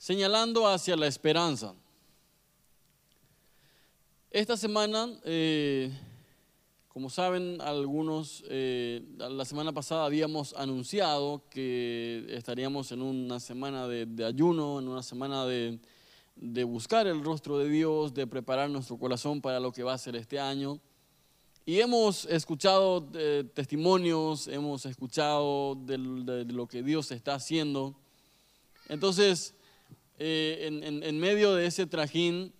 señalando hacia la esperanza. Esta semana, eh, como saben algunos, eh, la semana pasada habíamos anunciado que estaríamos en una semana de, ayuno, en una semana de, buscar el rostro de Dios, de preparar nuestro corazón para lo que va a ser este año. Y hemos escuchado eh, testimonios, hemos escuchado de, lo que Dios está haciendo. Entonces, eh, en, medio de ese trajín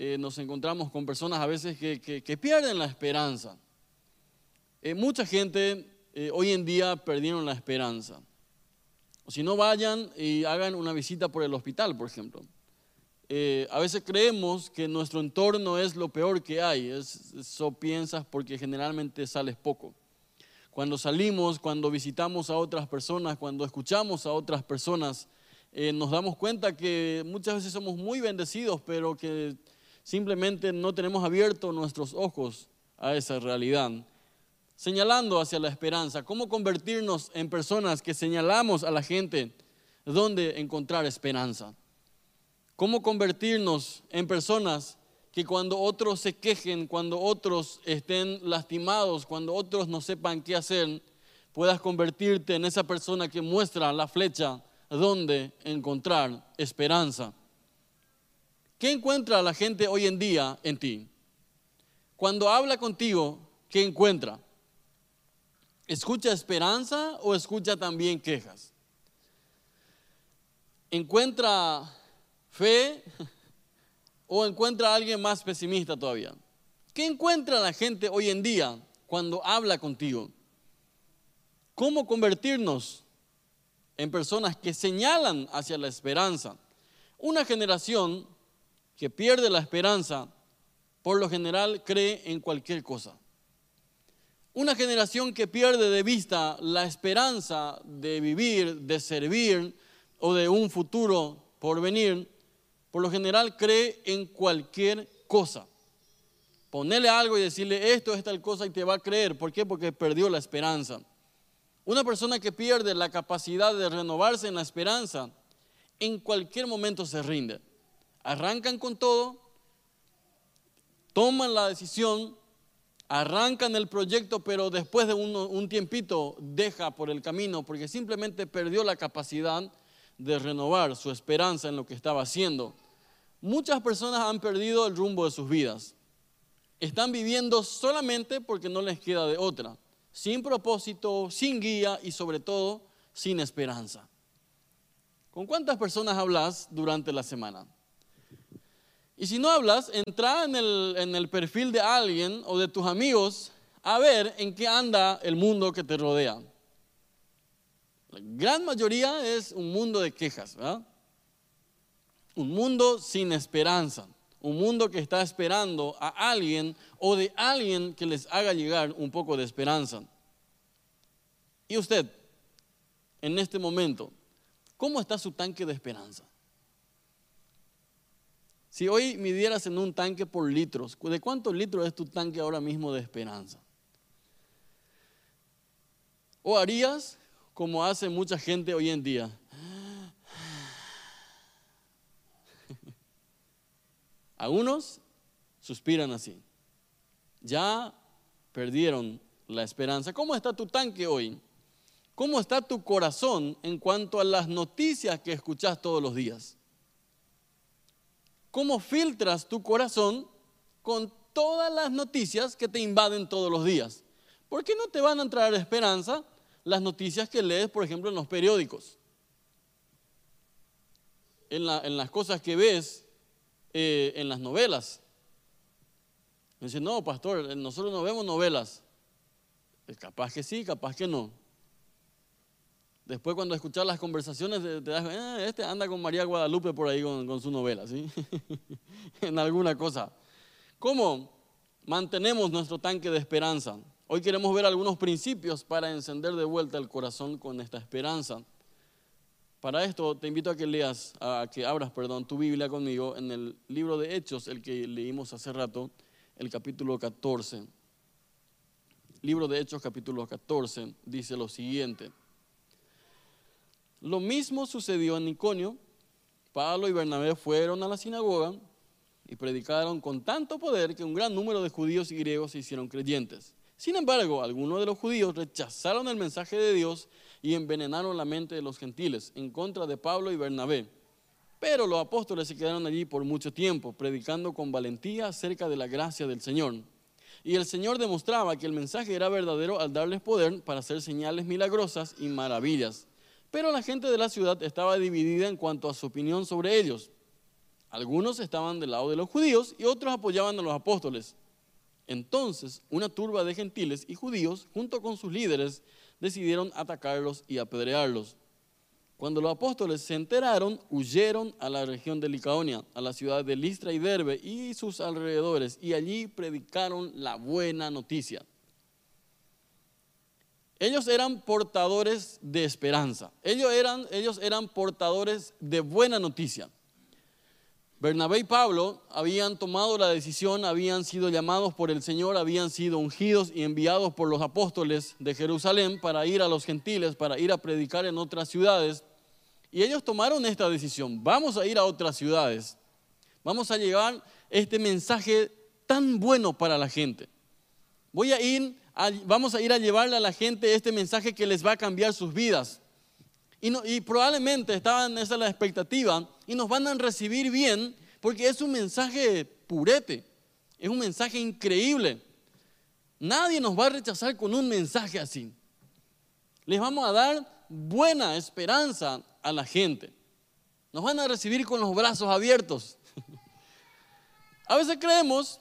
eh, nos encontramos con personas a veces que, pierden la esperanza. Eh, mucha gente hoy en día perdieron la esperanza. O si no vayan y hagan una visita por el hospital, por ejemplo. a veces creemos que nuestro entorno es lo peor que hay. eso piensas porque generalmente sales poco. Cuando salimos, cuando visitamos a otras personas, cuando escuchamos a otras personas, eh, nos damos cuenta que muchas veces somos muy bendecidos, pero que simplemente no tenemos abiertos nuestros ojos a esa realidad. Señalando hacia la esperanza, cómo convertirnos en personas que señalamos a la gente dónde encontrar esperanza. Cómo convertirnos en personas que cuando otros se quejen, cuando otros estén lastimados, cuando otros no sepan qué hacer, puedas convertirte en esa persona que muestra la flecha dónde encontrar esperanza. ¿Qué encuentra la gente hoy en día en ti? Cuando habla contigo, ¿qué encuentra? ¿Escucha esperanza o escucha también quejas? ¿Encuentra fe o encuentra a alguien más pesimista todavía? ¿Qué encuentra la gente hoy en día cuando habla contigo? ¿Cómo convertirnos en personas que señalan hacia la esperanza. Una generación que pierde la esperanza, por lo general cree en cualquier cosa. Una generación que pierde de vista la esperanza de vivir, de servir o de un futuro por venir, por lo general cree en cualquier cosa. Ponerle algo y decirle esto es tal cosa y te va a creer. ¿Por qué? Porque perdió la esperanza. Una persona que pierde la capacidad de renovarse en la esperanza, en cualquier momento se rinde. Arrancan con todo, toman la decisión, arrancan el proyecto, pero después de un, tiempito deja por el camino porque simplemente perdió la capacidad de renovar su esperanza en lo que estaba haciendo. Muchas personas han perdido el rumbo de sus vidas. Están viviendo solamente porque no les queda de otra sin propósito, sin guía y sobre todo sin esperanza. ¿Con cuántas personas hablas durante la semana? Y si no hablas, entra en el, perfil de alguien o de tus amigos a ver en qué anda el mundo que te rodea. La gran mayoría es un mundo de quejas, ¿verdad? Un mundo sin esperanza un mundo que está esperando a alguien o de alguien que les haga llegar un poco de esperanza. Y usted, en este momento, ¿cómo está su tanque de esperanza? Si hoy midieras en un tanque por litros, ¿de cuántos litros es tu tanque ahora mismo de esperanza? ¿O harías como hace mucha gente hoy en día? Algunos suspiran así. Ya perdieron la esperanza. ¿Cómo está tu tanque hoy? ¿Cómo está tu corazón en cuanto a las noticias que escuchas todos los días? ¿Cómo filtras tu corazón con todas las noticias que te invaden todos los días? ¿Por qué no te van a entrar esperanza las noticias que lees, por ejemplo, en los periódicos? En, en las cosas que ves eh, en las novelas. Dice, no, pastor, nosotros no vemos novelas. Eh, capaz que sí, capaz que no. Después cuando escuchas las conversaciones te, das, eh, este anda con María Guadalupe por ahí con, con su novela, ¿sí? en alguna cosa. ¿Cómo mantenemos nuestro tanque de esperanza? Hoy queremos ver algunos principios para encender de vuelta el corazón con esta esperanza. Para esto te invito a que leas, a que abras, perdón, tu Biblia conmigo en el libro de Hechos, el que leímos hace rato, el capítulo 14. Libro de Hechos, capítulo 14, dice lo siguiente. Lo mismo sucedió en Iconio Pablo y Bernabé fueron a la sinagoga y predicaron con tanto poder que un gran número de judíos y griegos se hicieron creyentes. Sin embargo, algunos de los judíos rechazaron el mensaje de Dios y envenenaron la mente de los gentiles en contra de Pablo y Bernabé. Pero los apóstoles se quedaron allí por mucho tiempo, predicando con valentía acerca de la gracia del Señor. Y el Señor demostraba que el mensaje era verdadero al darles poder para hacer señales milagrosas y maravillas. Pero la gente de la ciudad estaba dividida en cuanto a su opinión sobre ellos. Algunos estaban del lado de los judíos y otros apoyaban a los apóstoles. Entonces, una turba de gentiles y judíos, junto con sus líderes, decidieron atacarlos y apedrearlos. Cuando los apóstoles se enteraron, huyeron a la región de Licaonia, a la ciudad de Listra y Derbe y sus alrededores, y allí predicaron la buena noticia. Ellos eran portadores de esperanza, ellos eran, ellos eran portadores de buena noticia. Bernabé y Pablo habían tomado la decisión, habían sido llamados por el Señor, habían sido ungidos y enviados por los apóstoles de Jerusalén para ir a los gentiles, para ir a predicar en otras ciudades. Y ellos tomaron esta decisión, vamos a ir a otras ciudades, vamos a llevar este mensaje tan bueno para la gente. Voy a ir, vamos a ir a llevarle a la gente este mensaje que les va a cambiar sus vidas. Y, probablemente estaban, esa es la expectativa, y nos van a recibir bien porque es un mensaje purete, es un mensaje increíble. Nadie nos va a rechazar con un mensaje así. Les vamos a dar buena esperanza a la gente. Nos van a recibir con los brazos abiertos. A veces creemos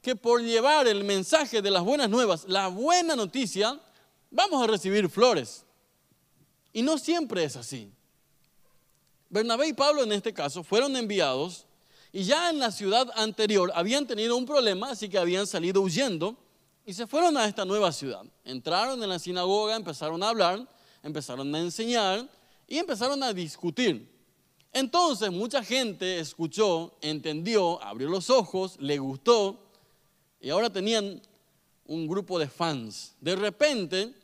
que por llevar el mensaje de las buenas nuevas, la buena noticia, vamos a recibir flores. Y no siempre es así. Bernabé y Pablo en este caso fueron enviados y ya en la ciudad anterior habían tenido un problema, así que habían salido huyendo y se fueron a esta nueva ciudad. Entraron en la sinagoga, empezaron a hablar, empezaron a enseñar y empezaron a discutir. Entonces mucha gente escuchó, entendió, abrió los ojos, le gustó y ahora tenían un grupo de fans. De repente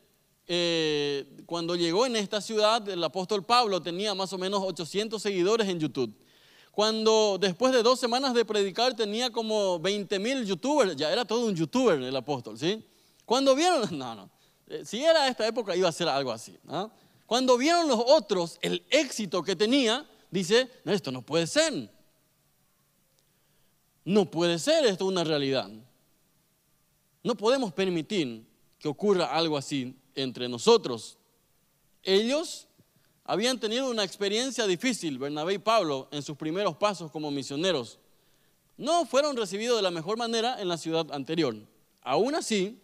eh, cuando llegó en esta ciudad, el apóstol Pablo tenía más o menos 800 seguidores en YouTube. Cuando después de dos semanas de predicar tenía como 20 mil youtubers, ya era todo un youtuber el apóstol, ¿sí? Cuando vieron, no, no, eh, si era esta época iba a ser algo así. Cuando vieron los otros el éxito que tenía, dice, no, esto no puede ser. No puede ser esto una realidad. No podemos permitir que ocurra algo así entre nosotros. Ellos habían tenido una experiencia difícil, Bernabé y Pablo, en sus primeros pasos como misioneros. No fueron recibidos de la mejor manera en la ciudad anterior. Aún así,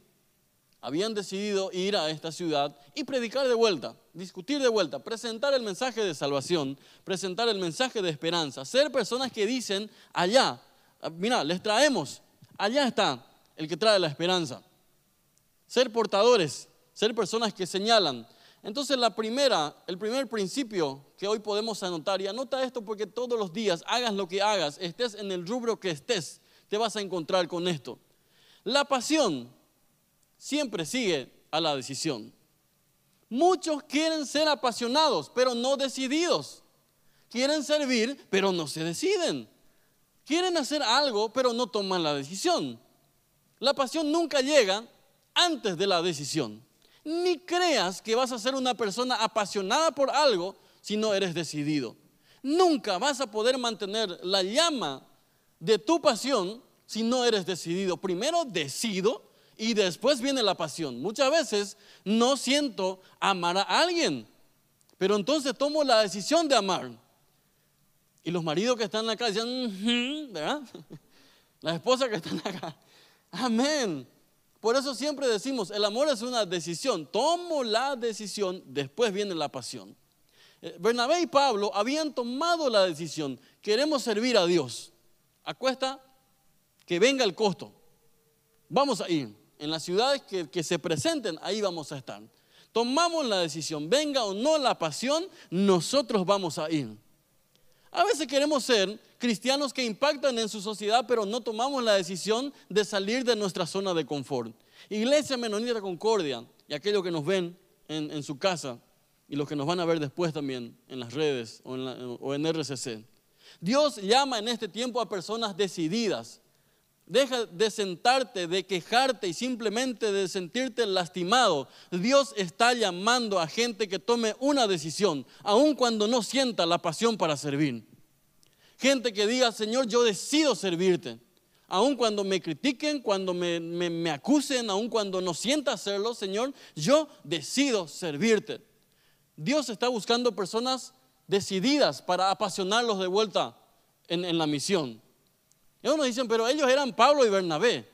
habían decidido ir a esta ciudad y predicar de vuelta, discutir de vuelta, presentar el mensaje de salvación, presentar el mensaje de esperanza, ser personas que dicen, allá, mira, les traemos, allá está el que trae la esperanza. Ser portadores ser personas que señalan. Entonces la primera, el primer principio que hoy podemos anotar, y anota esto porque todos los días, hagas lo que hagas, estés en el rubro que estés, te vas a encontrar con esto. La pasión siempre sigue a la decisión. Muchos quieren ser apasionados, pero no decididos. Quieren servir, pero no se deciden. Quieren hacer algo, pero no toman la decisión. La pasión nunca llega antes de la decisión ni creas que vas a ser una persona apasionada por algo si no eres decidido. Nunca vas a poder mantener la llama de tu pasión si no eres decidido. Primero decido y después viene la pasión. Muchas veces no siento amar a alguien, pero entonces tomo la decisión de amar. Y los maridos que están acá dicen, ¿verdad? Las esposas que están acá, amén. Por eso siempre decimos, el amor es una decisión. Tomo la decisión, después viene la pasión. Eh, Bernabé y Pablo habían tomado la decisión, queremos servir a Dios. Acuesta que venga el costo. Vamos a ir. En las ciudades que, que se presenten, ahí vamos a estar. Tomamos la decisión, venga o no la pasión, nosotros vamos a ir. A veces queremos ser cristianos que impactan en su sociedad, pero no tomamos la decisión de salir de nuestra zona de confort. Iglesia Menonita Concordia y aquellos que nos ven en, su casa, y los que nos van a ver después también en las redes o en, o en RCC. Dios llama en este tiempo a personas decididas. Deja de sentarte, de quejarte y simplemente de sentirte lastimado. Dios está llamando a gente que tome una decisión, aun cuando no sienta la pasión para servir. Gente que diga, Señor, yo decido servirte. Aun cuando me critiquen, cuando me, me acusen, aun cuando no sienta hacerlo, Señor, yo decido servirte. Dios está buscando personas decididas para apasionarlos de vuelta en, la misión. Uno dicen, pero ellos eran Pablo y Bernabé.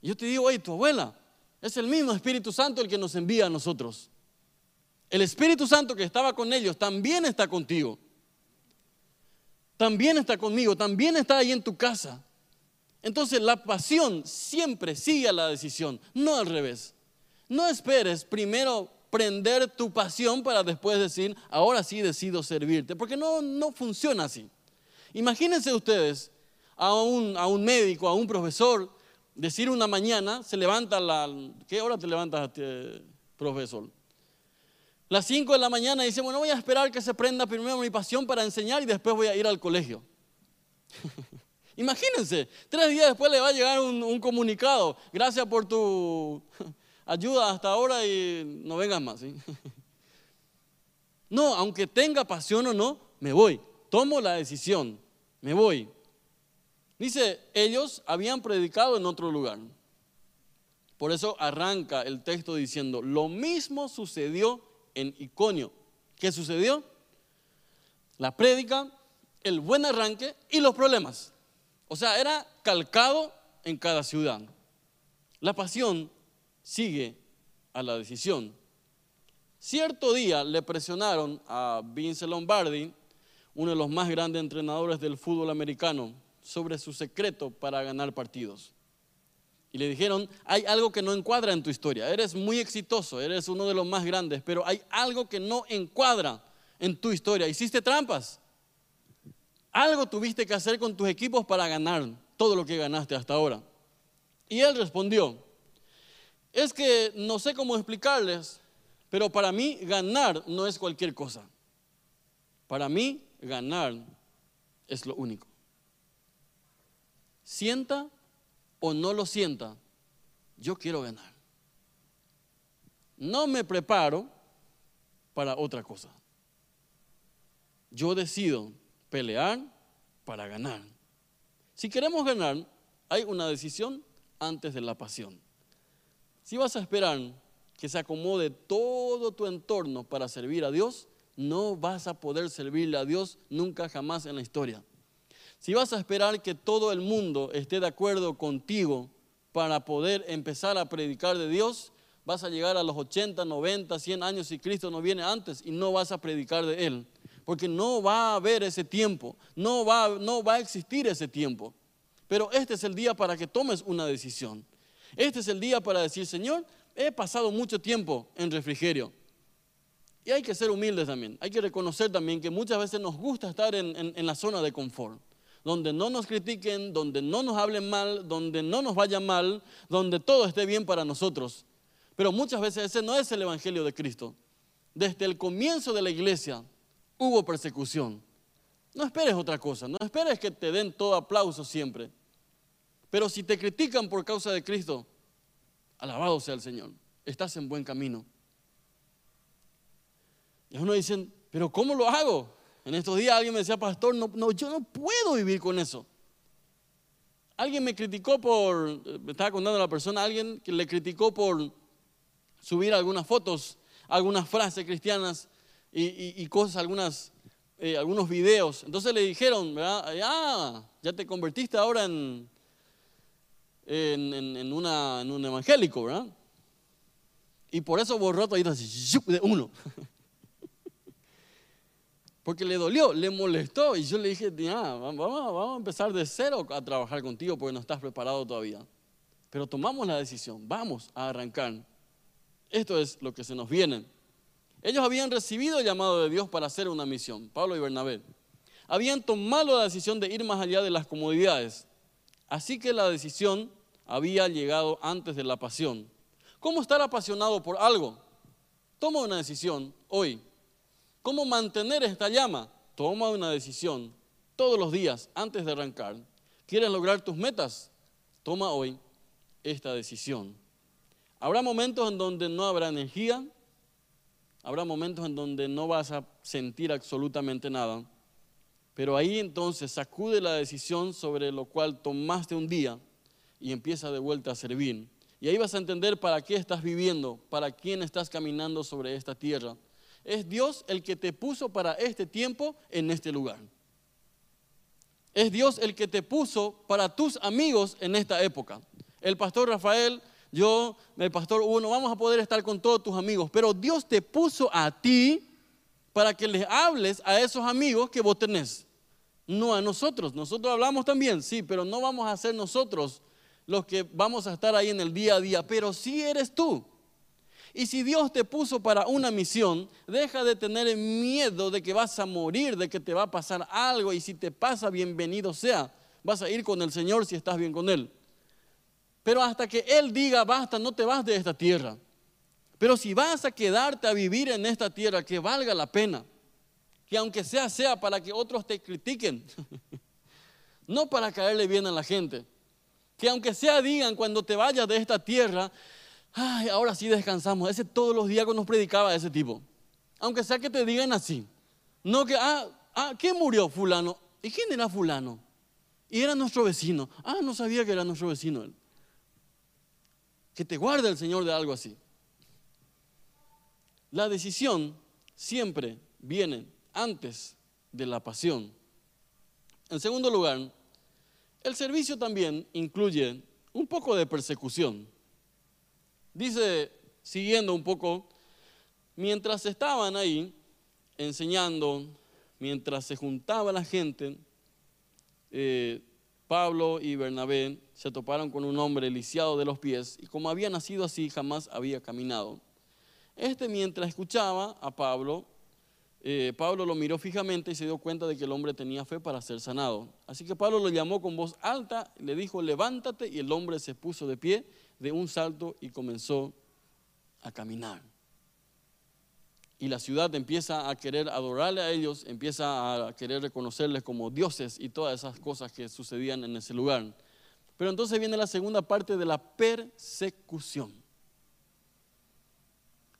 Yo te digo, oye, tu abuela, es el mismo Espíritu Santo el que nos envía a nosotros. El Espíritu Santo que estaba con ellos también está contigo. También está conmigo, también está ahí en tu casa. Entonces la pasión siempre sigue a la decisión, no al revés. No esperes primero prender tu pasión para después decir, ahora sí decido servirte, porque no, no funciona así. Imagínense ustedes a un, a un médico, a un profesor, decir una mañana, se levanta la... ¿Qué hora te levantas, este, profesor? Las 5 de la mañana dice, bueno, voy a esperar que se prenda primero mi pasión para enseñar y después voy a ir al colegio. Imagínense, tres días después le va a llegar un comunicado, gracias por tu ayuda hasta ahora y no vengas más. No, aunque tenga pasión o no, me voy. Tomo la decisión, me voy. Dice, ellos habían predicado en otro lugar. Por eso arranca el texto diciendo, lo mismo sucedió en Iconio. ¿Qué sucedió? La prédica, el buen arranque y los problemas. O sea, era calcado en cada ciudad. La pasión sigue a la decisión. Cierto día le presionaron a Vince Lombardi, uno de los más grandes entrenadores del fútbol americano, sobre su secreto para ganar partidos. Y le dijeron, hay algo que no encuadra en tu historia, eres muy exitoso, eres uno de los más grandes, pero hay algo que no encuadra en tu historia. Hiciste trampas. Algo tuviste que hacer con tus equipos para ganar todo lo que ganaste hasta ahora. Y él respondió, es que no sé cómo explicarles, pero para mí ganar no es cualquier cosa. Para mí ganar es lo único. Sienta o no lo sienta, yo quiero ganar. No me preparo para otra cosa. Yo decido pelear para ganar. Si queremos ganar, hay una decisión antes de la pasión. Si vas a esperar que se acomode todo tu entorno para servir a Dios, no vas a poder servirle a Dios nunca jamás en la historia. Si vas a esperar que todo el mundo esté de acuerdo contigo para poder empezar a predicar de Dios, vas a llegar a los 80, 90, 100 años si Cristo no viene antes y no vas a predicar de Él. Porque no va a haber ese tiempo, no va, no va a existir ese tiempo. Pero este es el día para que tomes una decisión. Este es el día para decir, Señor, he pasado mucho tiempo en refrigerio. Y hay que ser humildes también. Hay que reconocer también que muchas veces nos gusta estar en, la zona de confort. Donde no nos critiquen, donde no nos hablen mal, donde no nos vaya mal, donde todo esté bien para nosotros. Pero muchas veces ese no es el Evangelio de Cristo. Desde el comienzo de la iglesia hubo persecución. No esperes otra cosa, no esperes que te den todo aplauso siempre. Pero si te critican por causa de Cristo, alabado sea el Señor, estás en buen camino. Y uno dicen, pero ¿cómo lo hago? En estos días alguien me decía, pastor, no, no, yo no puedo vivir con eso. Alguien me criticó por, me estaba contando a la persona, alguien que le criticó por subir algunas fotos, algunas frases cristianas y, cosas, algunas, eh, algunos videos. Entonces le dijeron, ¿verdad? Ah, ya te convertiste ahora en, en, una, en un evangélico, ¿verdad? Y por eso borró todo de uno. Porque le dolió, le molestó. Y yo le dije, vamos, vamos a empezar de cero a trabajar contigo porque no estás preparado todavía. Pero tomamos la decisión, vamos a arrancar. Esto es lo que se nos viene. Ellos habían recibido el llamado de Dios para hacer una misión, Pablo y Bernabé. Habían tomado la decisión de ir más allá de las comodidades. Así que la decisión había llegado antes de la pasión. ¿Cómo estar apasionado por algo? Toma una decisión hoy ¿Cómo mantener esta llama? Toma una decisión todos los días antes de arrancar. ¿Quieres lograr tus metas? Toma hoy esta decisión. Habrá momentos en donde no habrá energía, habrá momentos en donde no vas a sentir absolutamente nada, pero ahí entonces sacude la decisión sobre lo cual tomaste un día y empieza de vuelta a servir. Y ahí vas a entender para qué estás viviendo, para quién estás caminando sobre esta tierra. Es Dios el que te puso para este tiempo en este lugar. Es Dios el que te puso para tus amigos en esta época. El pastor Rafael, yo, el pastor Hugo, no vamos a poder estar con todos tus amigos, pero Dios te puso a ti para que les hables a esos amigos que vos tenés. No a nosotros. Nosotros hablamos también, sí, pero no vamos a ser nosotros los que vamos a estar ahí en el día a día, pero sí eres tú. Y si Dios te puso para una misión, deja de tener miedo de que vas a morir, de que te va a pasar algo. Y si te pasa, bienvenido sea. Vas a ir con el Señor si estás bien con Él. Pero hasta que Él diga, basta, no te vas de esta tierra. Pero si vas a quedarte a vivir en esta tierra, que valga la pena. Que aunque sea, sea para que otros te critiquen. no para caerle bien a la gente. Que aunque sea digan cuando te vayas de esta tierra, ay, ahora sí descansamos. Ese todos los días nos predicaba ese tipo. Aunque sea que te digan así. No que, ah, ah, ¿quién murió? Fulano. ¿Y quién era fulano? Y era nuestro vecino. Ah, no sabía que era nuestro vecino él. Que te guarde el Señor de algo así. La decisión siempre viene antes de la pasión. En segundo lugar, el servicio también incluye un poco de persecución. Dice, siguiendo un poco, mientras estaban ahí enseñando, mientras se juntaba la gente, eh, Pablo y Bernabé se toparon con un hombre lisiado de los pies y como había nacido así jamás había caminado. Este mientras escuchaba a Pablo, eh, Pablo lo miró fijamente y se dio cuenta de que el hombre tenía fe para ser sanado. Así que Pablo lo llamó con voz alta, le dijo, levántate y el hombre se puso de pie de un salto y comenzó a caminar. Y la ciudad empieza a querer adorarle a ellos, empieza a querer reconocerles como dioses y todas esas cosas que sucedían en ese lugar. Pero entonces viene la segunda parte de la persecución.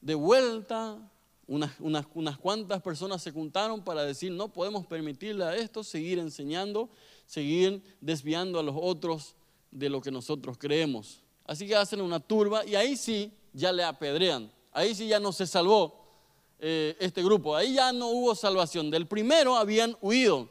De vuelta, unas, unas, unas, cuantas personas se juntaron para decir, no podemos permitirle a esto seguir enseñando, seguir desviando a los otros de lo que nosotros creemos. Así que hacen una turba y ahí sí ya le apedrean. Ahí sí ya no se salvó eh, este grupo. Ahí ya no hubo salvación. Del primero habían huido.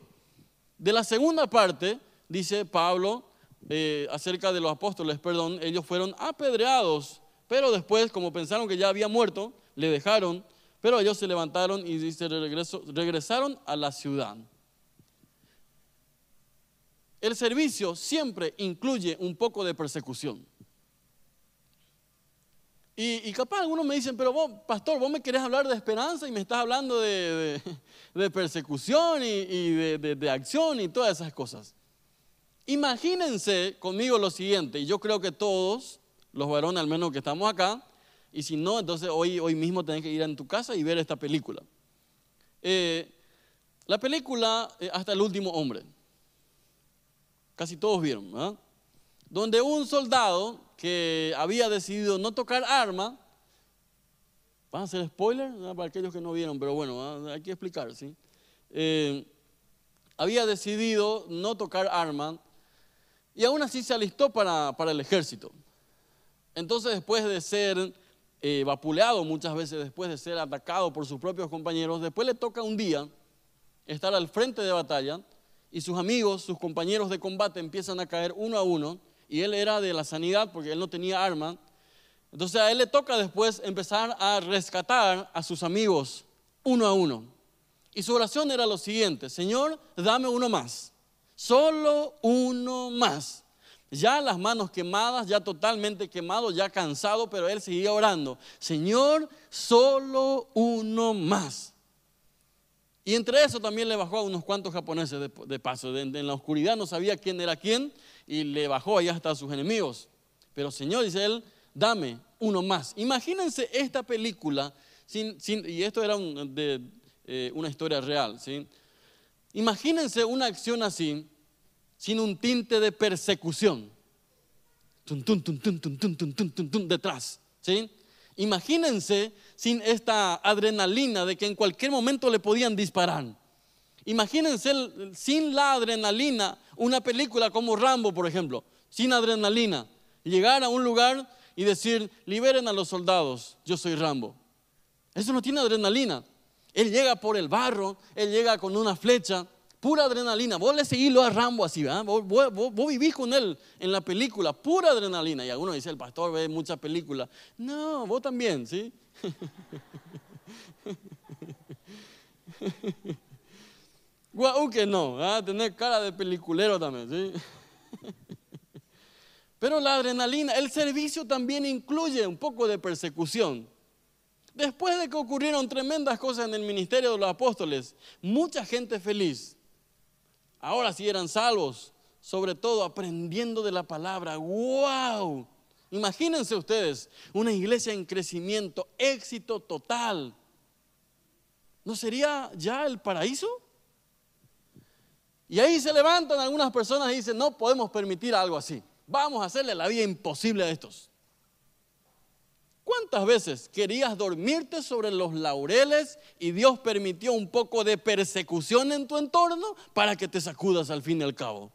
De la segunda parte, dice Pablo, eh, acerca de los apóstoles, perdón, ellos fueron apedreados, pero después, como pensaron que ya había muerto, le dejaron, pero ellos se levantaron y dice, regresaron a la ciudad. El servicio siempre incluye un poco de persecución. Y, capaz algunos me dicen, pero vos, pastor, vos me querés hablar de esperanza y me estás hablando de, persecución y, de, acción y todas esas cosas. Imagínense conmigo lo siguiente, y yo creo que todos, los varones al menos que estamos acá, y si no, entonces hoy, hoy mismo tenés que ir a tu casa y ver esta película. Eh, la película eh, Hasta el último hombre. Casi todos vieron, ¿verdad? Donde un soldado que había decidido no tocar arma, ¿van a ser spoiler? Para aquellos que no vieron, pero bueno, ah, hay que explicar, ¿sí? Eh, había decidido no tocar arma y aún así se alistó para, para el ejército. Entonces, después de ser eh, vapuleado muchas veces, después de ser atacado por sus propios compañeros, después le toca un día estar al frente de batalla y sus amigos, sus compañeros de combate empiezan a caer uno a uno y él era de la sanidad porque él no tenía arma. Entonces a él le toca después empezar a rescatar a sus amigos uno a uno. Y su oración era lo siguiente, Señor, dame uno más, solo uno más. Ya las manos quemadas, ya totalmente quemado, ya cansado, pero él seguía orando, Señor, solo uno más. Y entre eso también le bajó a unos cuantos japoneses de, de paso. De, de, en la oscuridad no sabía quién era quién y le bajó allá hasta a sus enemigos. Pero Señor, dice él, dame uno más. Imagínense esta película, sin, sin, y esto era un, de, eh, una historia real, ¿sí? Imagínense una acción así, sin un tinte de persecución. Tun, tun, tun, detrás, ¿sí? Imagínense sin esta adrenalina de que en cualquier momento le podían disparar. Imagínense sin la adrenalina una película como Rambo, por ejemplo, sin adrenalina. Llegar a un lugar y decir, liberen a los soldados, yo soy Rambo. Eso no tiene adrenalina. Él llega por el barro, él llega con una flecha, pura adrenalina. Vos le seguís a Rambo así, ¿verdad? Vos, vos, vivís con él en la película, pura adrenalina. Y algunos dicen, el pastor ve muchas películas. No, vos también, ¿sí? Guau que no, ¿verdad? tener cara de peliculero también, ¿sí? Pero la adrenalina, el servicio también incluye un poco de persecución. Después de que ocurrieron tremendas cosas en el ministerio de los apóstoles, mucha gente feliz. Ahora sí eran salvos, sobre todo aprendiendo de la palabra. ¡Wow! Imagínense ustedes, una iglesia en crecimiento, éxito total. ¿No sería ya el paraíso? Y ahí se levantan algunas personas y dicen, no podemos permitir algo así. Vamos a hacerle la vida imposible a estos. ¿Cuántas veces querías dormirte sobre los laureles y Dios permitió un poco de persecución en tu entorno para que te sacudas al fin y al cabo?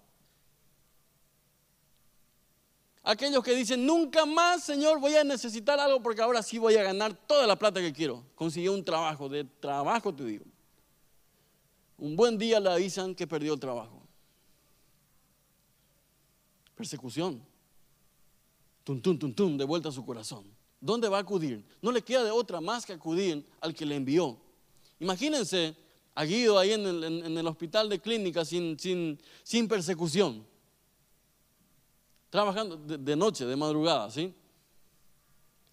Aquellos que dicen, nunca más, Señor, voy a necesitar algo porque ahora sí voy a ganar toda la plata que quiero. Consiguió un trabajo, de trabajo te digo. Un buen día le avisan que perdió el trabajo. Persecución. Tum, tum, tum, tum, de vuelta a su corazón. ¿Dónde va a acudir? No le queda de otra más que acudir al que le envió. Imagínense a Guido ahí en el, hospital de clínica sin, sin, persecución. Trabajando de, de noche, de madrugada, ¿sí?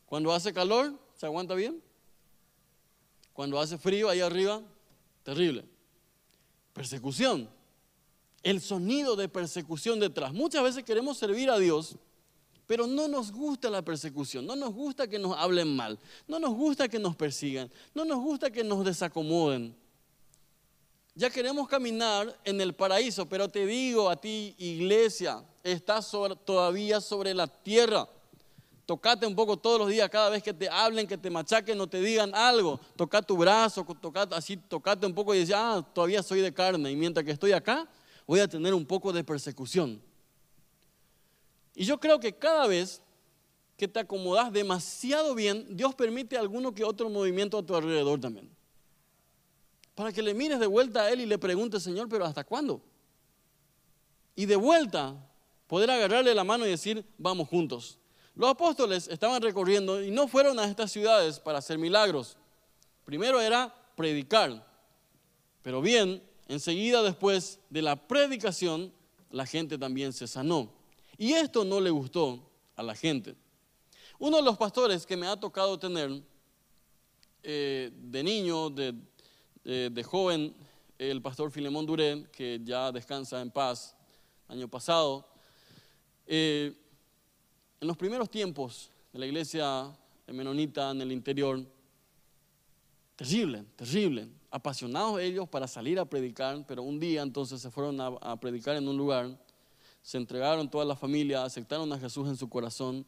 Cuando hace calor, ¿se aguanta bien? Cuando hace frío ahí arriba, terrible persecución. El sonido de persecución detrás. Muchas veces queremos servir a Dios, pero no nos gusta la persecución, no nos gusta que nos hablen mal, no nos gusta que nos persigan, no nos gusta que nos desacomoden. Ya queremos caminar en el paraíso, pero te digo a ti, iglesia, estás todavía sobre la tierra. Tocate un poco todos los días, cada vez que te hablen, que te machaquen o te digan algo. Toca tu brazo, tocate, así tocate un poco y dices, ah, todavía soy de carne. Y mientras que estoy acá, voy a tener un poco de persecución. Y yo creo que cada vez que te acomodas demasiado bien, Dios permite alguno que otro movimiento a tu alrededor también. Para que le mires de vuelta a Él y le preguntes, Señor, pero ¿hasta cuándo? Y de vuelta, poder agarrarle la mano y decir, vamos juntos. Los apóstoles estaban recorriendo y no fueron a estas ciudades para hacer milagros. Primero era predicar. Pero bien, enseguida después de la predicación, la gente también se sanó. Y esto no le gustó a la gente. Uno de los pastores que me ha tocado tener eh, de niño, de, joven, el pastor Filemón Duré, que ya descansa en paz, año pasado, eh, en los primeros tiempos de la iglesia menonita en el interior, terrible, terrible, apasionados ellos para salir a predicar, pero un día entonces se fueron a, predicar en un lugar, se entregaron toda la familia, aceptaron a Jesús en su corazón,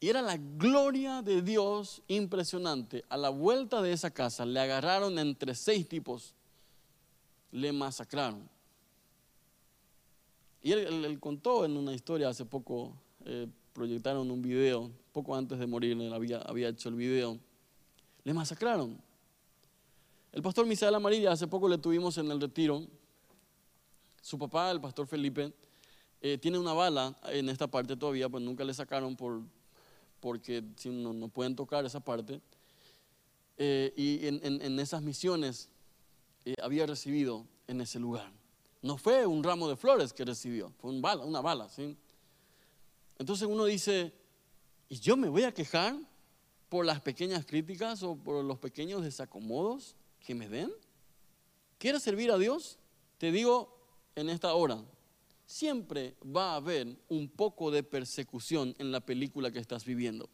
y era la gloria de Dios impresionante. A la vuelta de esa casa le agarraron entre seis tipos, le masacraron. Y él contó en una historia hace poco eh, proyectaron un video, poco antes de morir, había, había hecho el video, le masacraron. El pastor Misael Amarilla, hace poco le tuvimos en el retiro, su papá, el pastor Felipe, eh, tiene una bala en esta parte todavía, pues nunca le sacaron por, porque no, no pueden tocar esa parte. Eh, y en, esas misiones había recibido en ese lugar. No fue un ramo de flores que recibió, fue un bala, una bala, ¿sí? Entonces uno dice, ¿y yo me voy a quejar por las pequeñas críticas o por los pequeños desacomodos que me den? ¿Quieres servir a Dios? Te digo en esta hora, siempre va a haber un poco de persecución en la película que estás viviendo.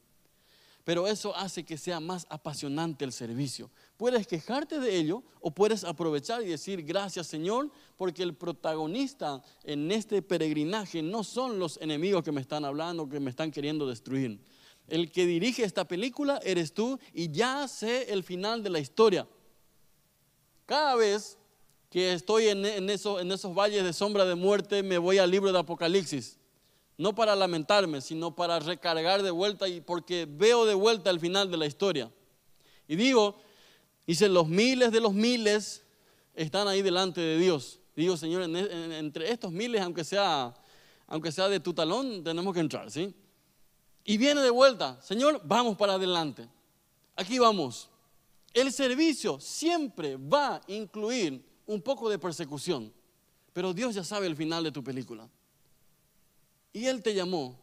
pero eso hace que sea más apasionante el servicio. Puedes quejarte de ello o puedes aprovechar y decir gracias Señor, porque el protagonista en este peregrinaje no son los enemigos que me están hablando, que me están queriendo destruir. El que dirige esta película eres tú y ya sé el final de la historia. Cada vez que estoy en, esos valles de sombra de muerte, me voy al libro de Apocalipsis no para lamentarme, sino para recargar de vuelta y porque veo de vuelta el final de la historia. Y digo, dice, los miles de los miles están ahí delante de Dios. Digo, Señor, entre estos miles, aunque sea, aunque sea de tu talón, tenemos que entrar, ¿sí? Y viene de vuelta, Señor, vamos para adelante. Aquí vamos. El servicio siempre va a incluir un poco de persecución, pero Dios ya sabe el final de tu película. Y Él te llamó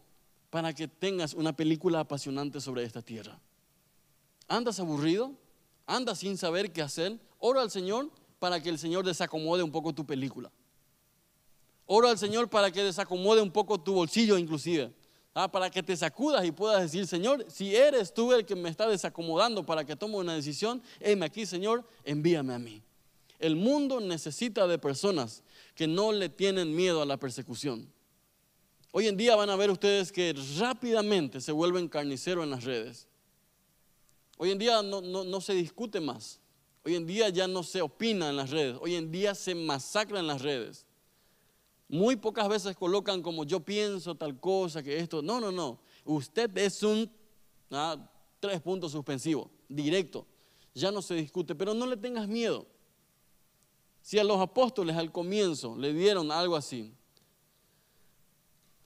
para que tengas una película apasionante sobre esta tierra. ¿Andas aburrido? ¿Andas sin saber qué hacer? Ora al Señor para que el Señor desacomode un poco tu película. Ora al Señor para que desacomode un poco tu bolsillo inclusive. ¿ah? Para que te sacudas y puedas decir, Señor, si eres tú el que me está desacomodando para que tome una decisión, heme aquí, Señor, envíame a mí. El mundo necesita de personas que no le tienen miedo a la persecución. Hoy en día van a ver ustedes que rápidamente se vuelven carniceros en las redes. Hoy en día no, se discute más. Hoy en día ya no se opina en las redes. Hoy en día se masacra en las redes. Muy pocas veces colocan como yo pienso tal cosa, que esto. No, no, no. Usted es un ah, tres puntos suspensivos, directo. Ya no se discute, pero no le tengas miedo. Si a los apóstoles al comienzo le dieron algo así,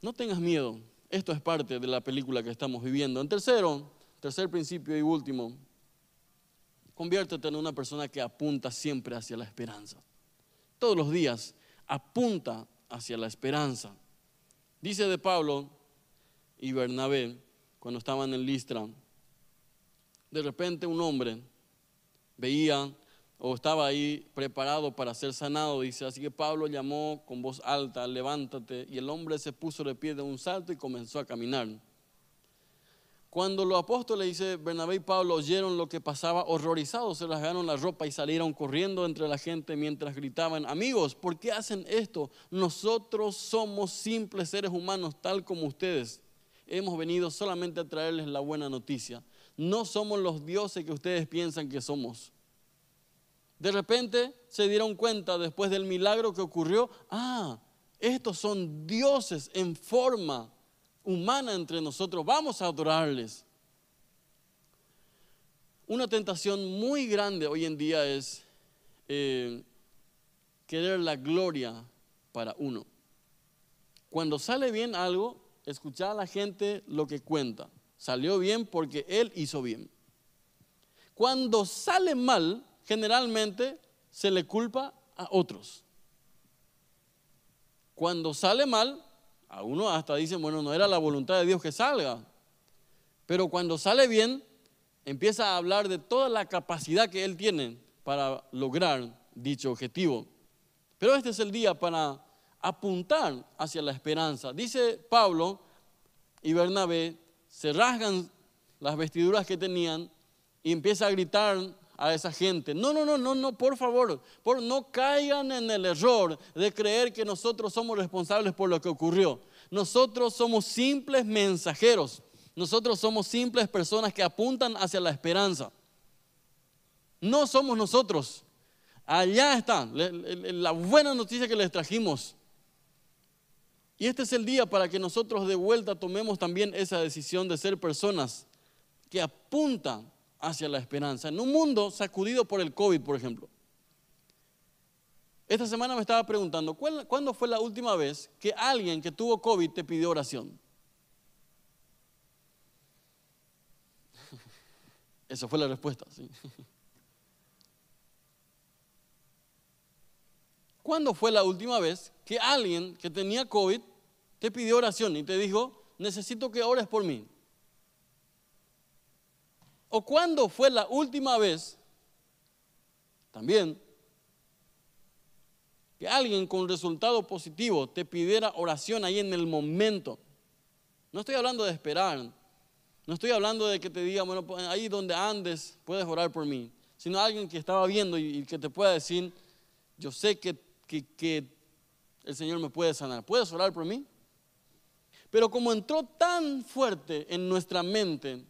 no tengas miedo. Esto es parte de la película que estamos viviendo. En tercero, tercer principio y último, conviértete en una persona que apunta siempre hacia la esperanza. Todos los días apunta hacia la esperanza. Dice de Pablo y Bernabé, cuando estaban en Listra, de repente un hombre veía o estaba ahí preparado para ser sanado, dice. Así que Pablo llamó con voz alta, levántate, y el hombre se puso de pie de un salto y comenzó a caminar. Cuando los apóstoles, dice Bernabé y Pablo, oyeron lo que pasaba, horrorizados se rasgaron la ropa y salieron corriendo entre la gente mientras gritaban, amigos, ¿por qué hacen esto? Nosotros somos simples seres humanos tal como ustedes. Hemos venido solamente a traerles la buena noticia. No somos los dioses que ustedes piensan que somos. De repente se dieron cuenta después del milagro que ocurrió, ah, estos son dioses en forma humana entre nosotros, vamos a adorarles. Una tentación muy grande hoy en día es eh, querer la gloria para uno. Cuando sale bien algo, escuchar a la gente lo que cuenta. Salió bien porque él hizo bien. Cuando sale mal, generalmente se le culpa a otros. Cuando sale mal, a uno hasta dicen, bueno, no era la voluntad de Dios que salga. Pero cuando sale bien, empieza a hablar de toda la capacidad que él tiene para lograr dicho objetivo. Pero este es el día para apuntar hacia la esperanza. Dice Pablo y Bernabé, se rasgan las vestiduras que tenían y empieza a gritar a esa gente. No, no, no, no, no, por favor, por, no caigan en el error de creer que nosotros somos responsables por lo que ocurrió. Nosotros somos simples mensajeros. Nosotros somos simples personas que apuntan hacia la esperanza. No somos nosotros. Allá está la buena noticia que les trajimos. Y este es el día para que nosotros de vuelta tomemos también esa decisión de ser personas que apuntan hacia la esperanza. En un mundo sacudido por el COVID, por ejemplo. Esta semana me estaba preguntando, ¿cuándo fue la última vez que alguien que tuvo COVID te pidió oración? Esa fue la respuesta. ¿sí? ¿Cuándo fue la última vez que alguien que tenía COVID te pidió oración y te dijo, necesito que ores por mí? ¿O cuándo fue la última vez también que alguien con resultado positivo te pidiera oración ahí en el momento? No estoy hablando de esperar. No estoy hablando de que te diga, bueno, pues, ahí donde andes puedes orar por mí, sino alguien que estaba viendo y, que te pueda decir, yo sé que, que el Señor me puede sanar. ¿Puedes orar por mí? Pero como entró tan fuerte en nuestra mente,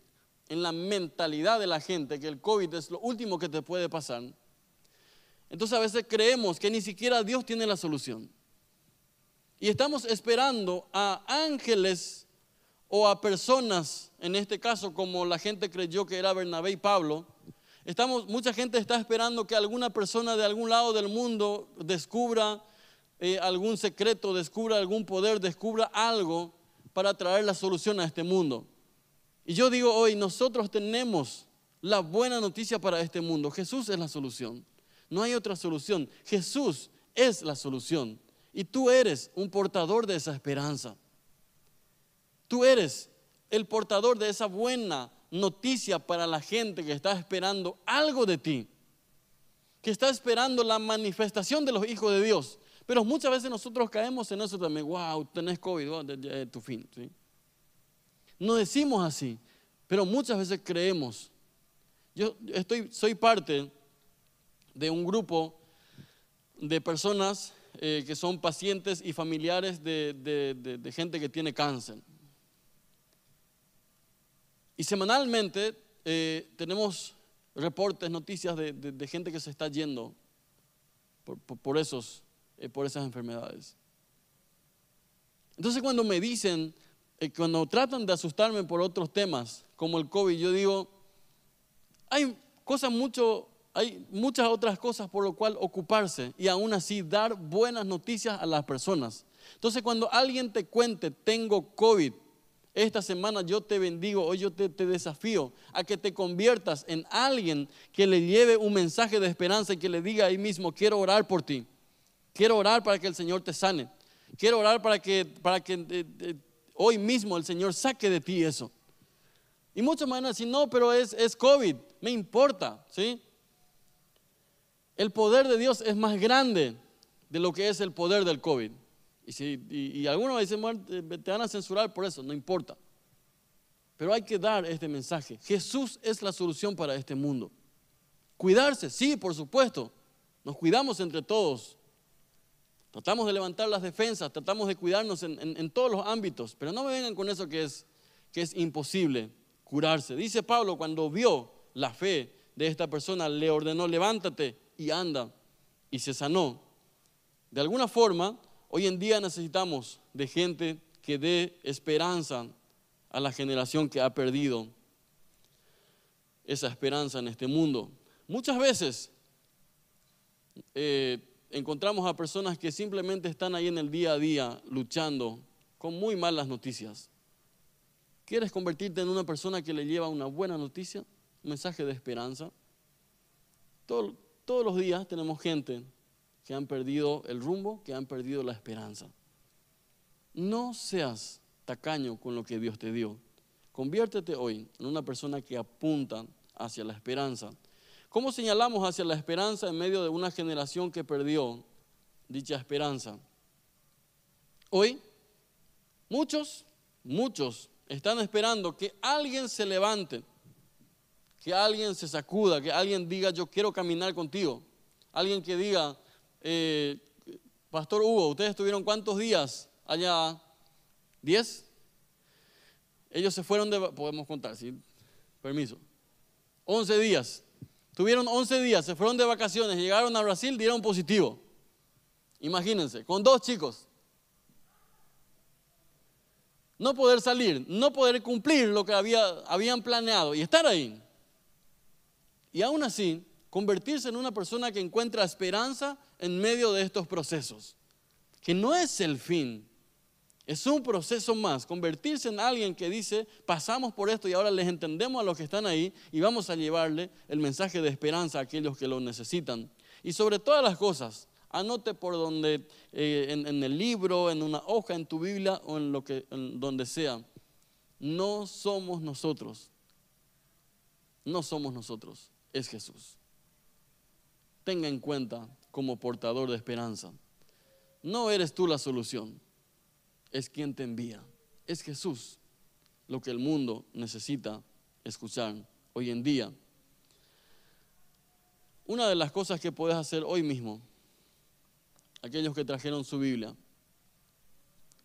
en la mentalidad de la gente, que el COVID es lo último que te puede pasar, entonces a veces creemos que ni siquiera Dios tiene la solución. Y estamos esperando a ángeles o a personas, en este caso como la gente creyó que era Bernabé y Pablo, estamos, mucha gente está esperando que alguna persona de algún lado del mundo descubra eh, algún secreto, descubra algún poder, descubra algo para traer la solución a este mundo. Y yo digo hoy, nosotros tenemos la buena noticia para este mundo. Jesús es la solución. No hay otra solución. Jesús es la solución. Y tú eres un portador de esa esperanza. Tú eres el portador de esa buena noticia para la gente que está esperando algo de ti. Que está esperando la manifestación de los hijos de Dios. Pero muchas veces nosotros caemos en eso también. Wow, tenés COVID, tu fin. No decimos así, pero muchas veces creemos. Yo estoy, soy parte de un grupo de personas eh, que son pacientes y familiares de, gente que tiene cáncer. Y semanalmente eh, tenemos reportes, noticias de, gente que se está yendo por, esos, eh, por esas enfermedades. Entonces cuando me dicen, cuando tratan de asustarme por otros temas, como el COVID, yo digo, hay cosas mucho hay muchas otras cosas por lo cual ocuparse y aún así dar buenas noticias a las personas. Entonces cuando alguien te cuente, tengo COVID, esta semana yo te bendigo, hoy yo te, desafío a que te conviertas en alguien que le lleve un mensaje de esperanza y que le diga ahí mismo, quiero orar por ti, quiero orar para que el Señor te sane, quiero orar para que, para que eh, eh, hoy mismo el Señor saque de ti eso. Y muchos van a no, pero es, es COVID, me importa, ¿sí? El poder de Dios es más grande de lo que es el poder del COVID. Y, si, y, algunos dicen, te van a censurar por eso, no importa. Pero hay que dar este mensaje. Jesús es la solución para este mundo. Cuidarse, sí, por supuesto. Nos cuidamos entre todos. Tratamos de levantar las defensas, tratamos de cuidarnos en, todos los ámbitos. Pero no me vengan con eso que es, que es imposible curarse. Dice Pablo, cuando vio la fe de esta persona, le ordenó, levántate y anda y se sanó. De alguna forma, hoy en día necesitamos de gente que dé esperanza a la generación que ha perdido esa esperanza en este mundo. Muchas veces eh, encontramos a personas que simplemente están ahí en el día a día luchando con muy malas noticias. ¿Quieres convertirte en una persona que le lleva una buena noticia, un mensaje de esperanza? Todo, todos los días tenemos gente que han perdido el rumbo, que han perdido la esperanza. No seas tacaño con lo que Dios te dio. Conviértete hoy en una persona que apunta hacia la esperanza. ¿Cómo señalamos hacia la esperanza en medio de una generación que perdió dicha esperanza? Hoy, muchos, muchos están esperando que alguien se levante que alguien se sacuda, que alguien diga, yo quiero caminar contigo. Alguien que diga, eh, Pastor Hugo, ¿ustedes estuvieron cuántos días allá? ¿Diez? Ellos se fueron de, podemos contar, ¿sí? Permiso. Once días. Tuvieron once días, se fueron de vacaciones, llegaron a Brasil, dieron positivo. Imagínense, con dos chicos. No poder salir, no poder cumplir lo que había, habían planeado y estar ahí. Y aún así, convertirse en una persona que encuentra esperanza en medio de estos procesos. Que no es el fin, es un proceso más. Convertirse en alguien que dice, pasamos por esto y ahora les entendemos a los que están ahí y vamos a llevarle el mensaje de esperanza a aquellos que lo necesitan. Y sobre todas las cosas, anote por donde, eh, en, el libro, en una hoja, en tu Biblia o en lo que, en donde sea. No somos nosotros. No somos nosotros es Jesús. Tenga en cuenta como portador de esperanza. No eres tú la solución, es quien te envía, es Jesús. lo que el mundo necesita escuchar hoy en día. Una de las cosas que puedes hacer hoy mismo, aquellos que trajeron su Biblia,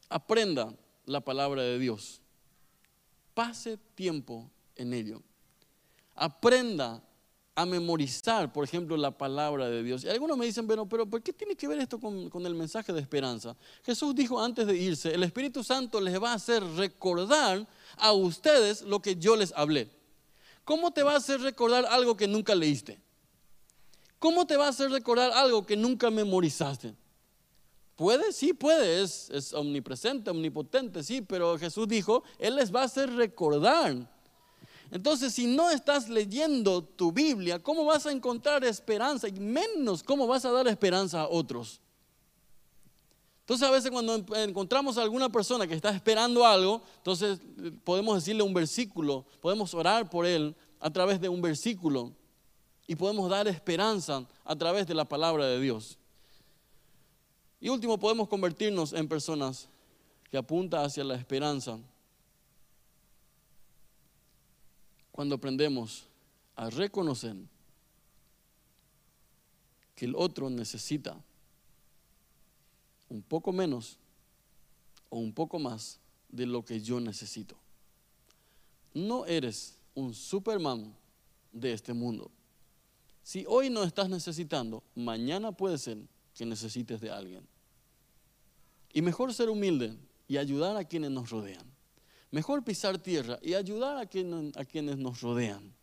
aprenda la palabra de Dios. Pase tiempo en ello. Aprenda a memorizar, por ejemplo, la palabra de Dios. Y algunos me dicen, pero, pero ¿por qué tiene que ver esto con, con, el mensaje de esperanza? Jesús dijo antes de irse, el Espíritu Santo les va a hacer recordar a ustedes lo que yo les hablé. ¿Cómo te va a hacer recordar algo que nunca leíste? ¿Cómo te va a hacer recordar algo que nunca memorizaste? ¿Puede? Sí, puede. Es, es omnipresente, omnipotente, sí, pero Jesús dijo, Él les va a hacer recordar. Entonces, si no estás leyendo tu Biblia, ¿cómo vas a encontrar esperanza? Y menos, ¿cómo vas a dar esperanza a otros? Entonces, a veces cuando encontramos a alguna persona que está esperando algo, entonces eh, podemos decirle un versículo, podemos orar por él a través de un versículo y podemos dar esperanza a través de la palabra de Dios. Y último, podemos convertirnos en personas que apuntan hacia la esperanza cuando aprendemos a reconocer que el otro necesita un poco menos o un poco más de lo que yo necesito. No eres un Superman de este mundo. Si hoy no estás necesitando, mañana puede ser que necesites de alguien. Y mejor ser humilde y ayudar a quienes nos rodean. Mejor pisar tierra y ayudar a quienes, nos rodean.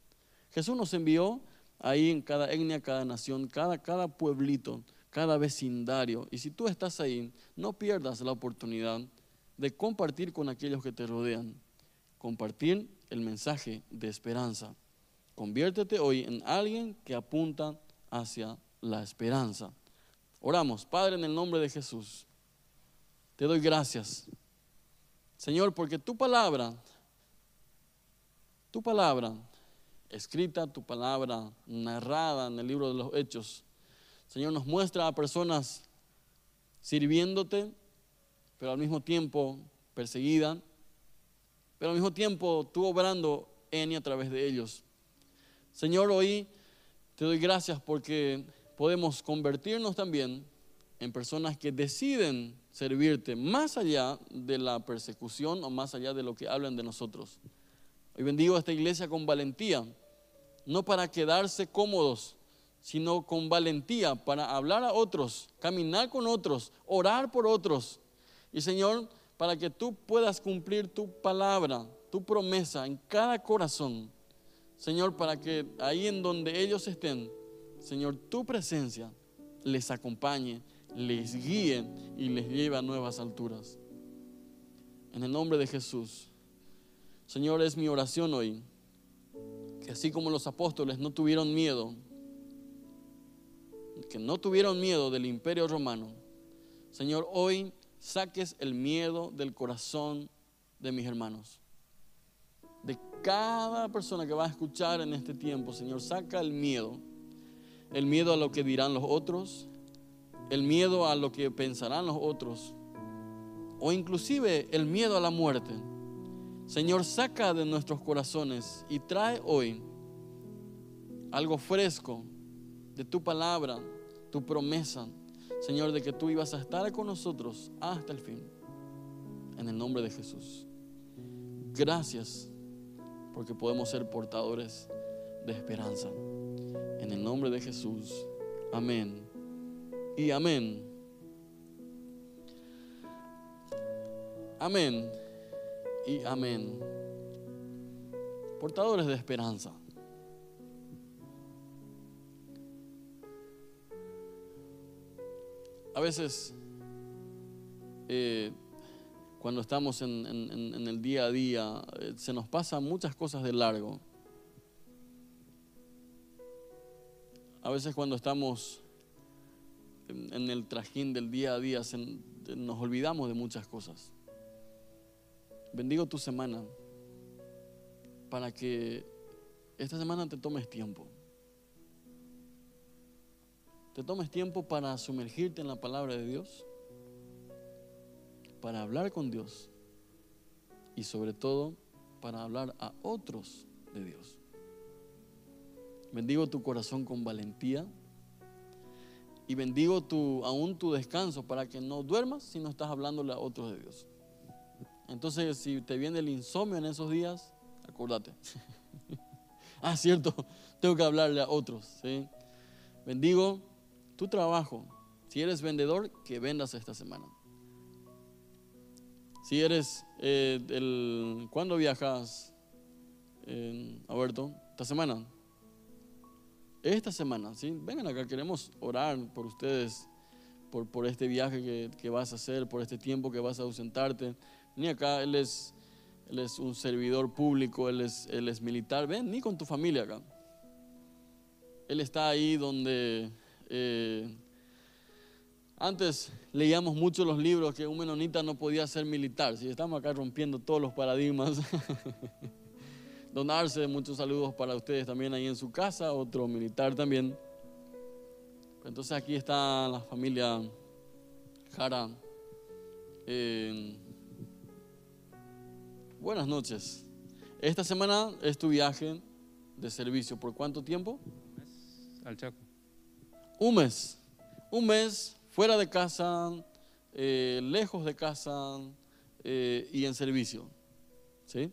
Jesús nos envió ahí en cada etnia, cada nación, cada, cada pueblito, cada vecindario. Y si tú estás ahí, no pierdas la oportunidad de compartir con aquellos que te rodean. Compartir el mensaje de esperanza. Conviértete hoy en alguien que apunta hacia la esperanza. Oramos, Padre, en el nombre de Jesús. Te doy gracias, Señor, porque tu palabra, tu palabra escrita, tu palabra narrada en el libro de los Hechos, Señor, nos muestra a personas sirviéndote, pero al mismo tiempo perseguida, pero al mismo tiempo tú obrando en y a través de ellos. Señor, hoy te doy gracias porque podemos convertirnos también en personas que deciden servirte más allá de la persecución o más allá de lo que hablan de nosotros. Hoy bendigo a esta iglesia con valentía, no para quedarse cómodos, sino con valentía para hablar a otros, caminar con otros, orar por otros. Y Señor, para que tú puedas cumplir tu palabra, tu promesa en cada corazón Señor, para que ahí en donde ellos estén, Señor, tu presencia les acompañe, les guíe y les lleve a nuevas alturas. En el nombre de Jesús. Señor, es mi oración hoy, que así como los apóstoles no tuvieron miedo, que no tuvieron miedo del imperio romano, Señor, hoy saques el miedo del corazón de mis hermanos de cada persona que va a escuchar en este tiempo, Señor, saca el miedo. El miedo a lo que dirán los otros, el miedo a lo que pensarán los otros, o inclusive el miedo a la muerte. Señor, saca de nuestros corazones y trae hoy algo fresco de tu palabra, tu promesa, Señor, de que tú ibas a estar con nosotros hasta el fin. En el nombre de Jesús. Gracias porque podemos ser portadores de esperanza. En el nombre de Jesús. Amén. Y amén. Amén. Y amén. Portadores de esperanza. A veces eh, cuando estamos en, el día a día, eh, se nos pasan muchas cosas de largo. A veces cuando estamos en, el trajín del día a día, nos olvidamos de muchas cosas. Bendigo tu semana para que esta semana te tomes tiempo. Te tomes tiempo para sumergirte en la palabra de Dios para hablar con Dios y sobre todo para hablar a otros de Dios. Bendigo tu corazón con valentía y bendigo tu, aún tu descanso para que no duermas si no estás hablándole a otros de Dios. Entonces, si te viene el insomnio en esos días, acordate. ah, cierto, tengo que hablarle a otros. Bendigo tu trabajo. Si eres vendedor, que vendas esta semana. Si eres eh, el... ¿Cuándo viajas, eh, Alberto? ¿Esta semana? Esta semana, ¿sí? Vengan acá, queremos orar por ustedes, por, por este viaje que, que vas a hacer, por este tiempo que vas a ausentarte. Ni acá, él es, él es un servidor público, él es, él es militar. Ven, ni con tu familia acá. Él está ahí donde eh, antes leíamos mucho los libros que un menonita no podía ser militar. Si estamos acá rompiendo todos los paradigmas. Donarse, muchos saludos para ustedes también ahí en su casa, otro militar también. Entonces aquí está la familia Jara. Eh, Buenas noches. Esta semana es tu viaje de servicio. ¿Por cuánto tiempo? Al Chaco. Un mes. Un mes fuera de casa, eh, lejos de casa eh, y en servicio. ¿Sí?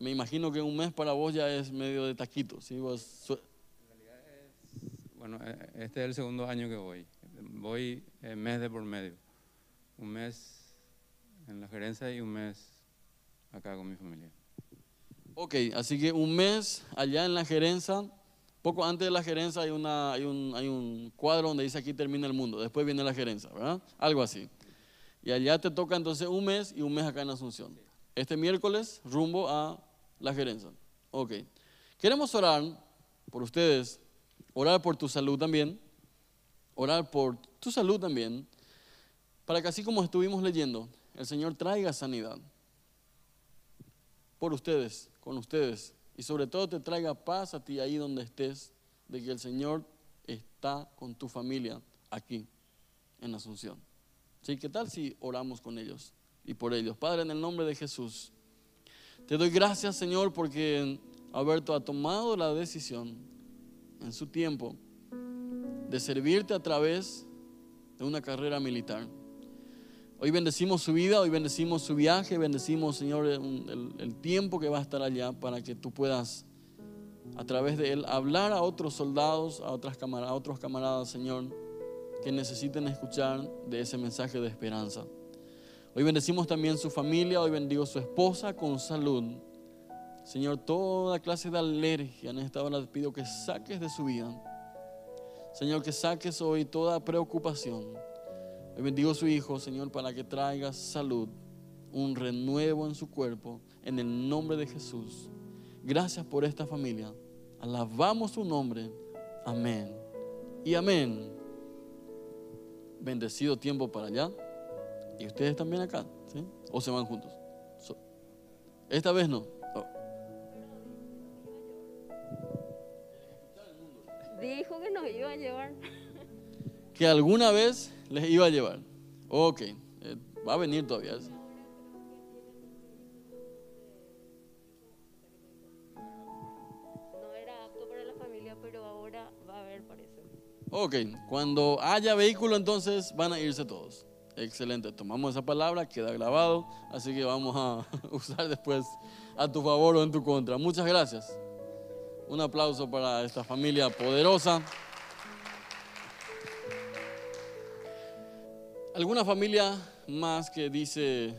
Me imagino que un mes para vos ya es medio de taquito. ¿sí? bueno, eh, este es el segundo año que voy. Voy mes de por medio. Un mes en la gerencia y un mes acá con mi familia. Ok, así que un mes allá en la gerencia, poco antes de la gerencia hay, una, hay, un, hay un cuadro donde dice aquí termina el mundo, después viene la gerencia, ¿verdad? Algo así. Y allá te toca entonces un mes y un mes acá en Asunción. Este miércoles rumbo a la gerencia. Ok. Queremos orar por ustedes, orar por tu salud también, orar por tu salud también, para que así como estuvimos leyendo, el Señor traiga sanidad por ustedes, con ustedes. Y sobre todo te traiga paz a ti ahí donde estés, de que el Señor está con tu familia aquí, en Asunción. ¿Sí? ¿Qué tal si oramos con ellos y por ellos? Padre, en el nombre de Jesús, te doy gracias, Señor, porque Alberto ha tomado la decisión en su tiempo de servirte a través de una carrera militar. Hoy bendecimos su vida, hoy bendecimos su viaje, bendecimos, Señor, el, tiempo que va a estar allá para que tú puedas, a través de él, hablar a otros soldados, a, otras a otros camaradas, Señor, que necesiten escuchar de ese mensaje de esperanza. Hoy bendecimos también su familia, hoy bendigo su esposa con salud. Señor, toda clase de alergia en esta hora te pido que saques de su vida. Señor, que saques hoy toda preocupación bendigo a su Hijo, Señor, para que traiga salud, un renuevo en su cuerpo, en el nombre de Jesús. Gracias por esta familia. Alabamos su nombre. Amén. Y amén. Bendecido tiempo para allá. Y ustedes también acá, ¿sí? ¿O se van juntos? Esta vez no. Oh. Dijo que nos iba a llevar. Que alguna vez les iba a llevar. Ok, eh, va a venir todavía. No era apto para la familia, pero ahora va a haber, parece. Ok, cuando haya vehículo entonces van a irse todos. Excelente, tomamos esa palabra, queda grabado, así que vamos a usar después a tu favor o en tu contra. Muchas gracias. Un aplauso para esta familia poderosa. ¿Alguna familia más que dice,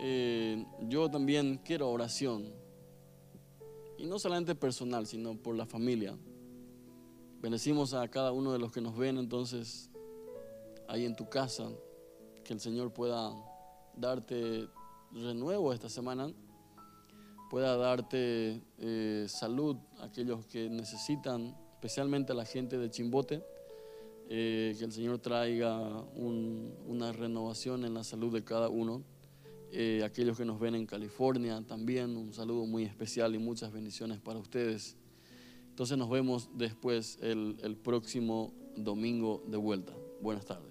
eh, yo también quiero oración? Y no solamente personal, sino por la familia. Bendecimos a cada uno de los que nos ven entonces ahí en tu casa, que el Señor pueda darte renuevo esta semana, pueda darte eh, salud a aquellos que necesitan, especialmente a la gente de Chimbote eh, que el Señor traiga una renovación en la salud de cada uno. Eh, aquellos que nos ven en California también, un saludo muy especial y muchas bendiciones para ustedes. Entonces nos vemos después el próximo domingo de vuelta. Buenas tardes.